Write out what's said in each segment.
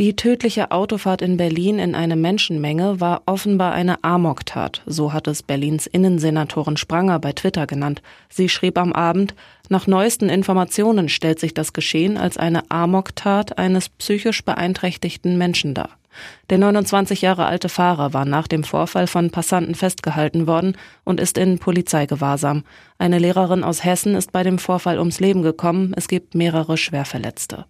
Die tödliche Autofahrt in Berlin in eine Menschenmenge war offenbar eine Amoktat, so hat es Berlins Innensenatorin Spranger bei Twitter genannt. Sie schrieb am Abend, nach neuesten Informationen stellt sich das Geschehen als eine Amoktat eines psychisch beeinträchtigten Menschen dar. Der 29 Jahre alte Fahrer war nach dem Vorfall von Passanten festgehalten worden und ist in Polizeigewahrsam. Eine Lehrerin aus Hessen ist bei dem Vorfall ums Leben gekommen. Es gibt mehrere Schwerverletzte.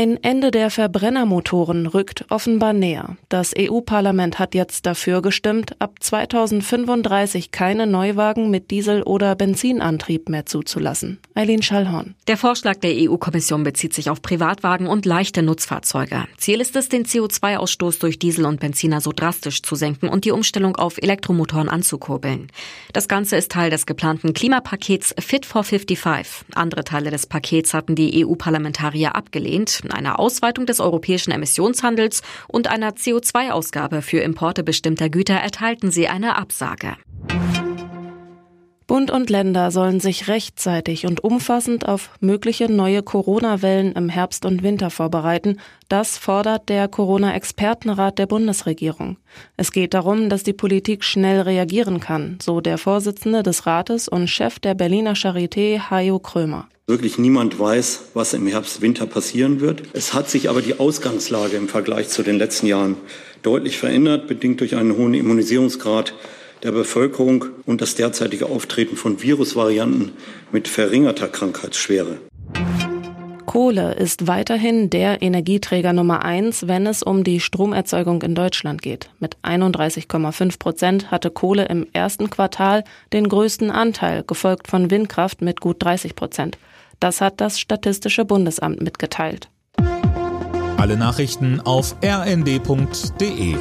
Ein Ende der Verbrennermotoren rückt offenbar näher. Das EU-Parlament hat jetzt dafür gestimmt, ab 2035 keine Neuwagen mit Diesel- oder Benzinantrieb mehr zuzulassen. Eileen Schallhorn. Der Vorschlag der EU-Kommission bezieht sich auf Privatwagen und leichte Nutzfahrzeuge. Ziel ist es, den CO2-Ausstoß durch Diesel und Benziner so drastisch zu senken und die Umstellung auf Elektromotoren anzukurbeln. Das Ganze ist Teil des geplanten Klimapakets Fit for 55. Andere Teile des Pakets hatten die EU-Parlamentarier abgelehnt einer Ausweitung des europäischen Emissionshandels und einer CO2-Ausgabe für Importe bestimmter Güter erteilten sie eine Absage. Bund und Länder sollen sich rechtzeitig und umfassend auf mögliche neue Corona-Wellen im Herbst und Winter vorbereiten. Das fordert der Corona-Expertenrat der Bundesregierung. Es geht darum, dass die Politik schnell reagieren kann, so der Vorsitzende des Rates und Chef der Berliner Charité, Hajo Krömer. Wirklich niemand weiß, was im Herbst, Winter passieren wird. Es hat sich aber die Ausgangslage im Vergleich zu den letzten Jahren deutlich verändert, bedingt durch einen hohen Immunisierungsgrad der Bevölkerung und das derzeitige Auftreten von Virusvarianten mit verringerter Krankheitsschwere. Kohle ist weiterhin der Energieträger Nummer eins, wenn es um die Stromerzeugung in Deutschland geht. Mit 31,5 Prozent hatte Kohle im ersten Quartal den größten Anteil, gefolgt von Windkraft mit gut 30 Prozent. Das hat das Statistische Bundesamt mitgeteilt. Alle Nachrichten auf rnd.de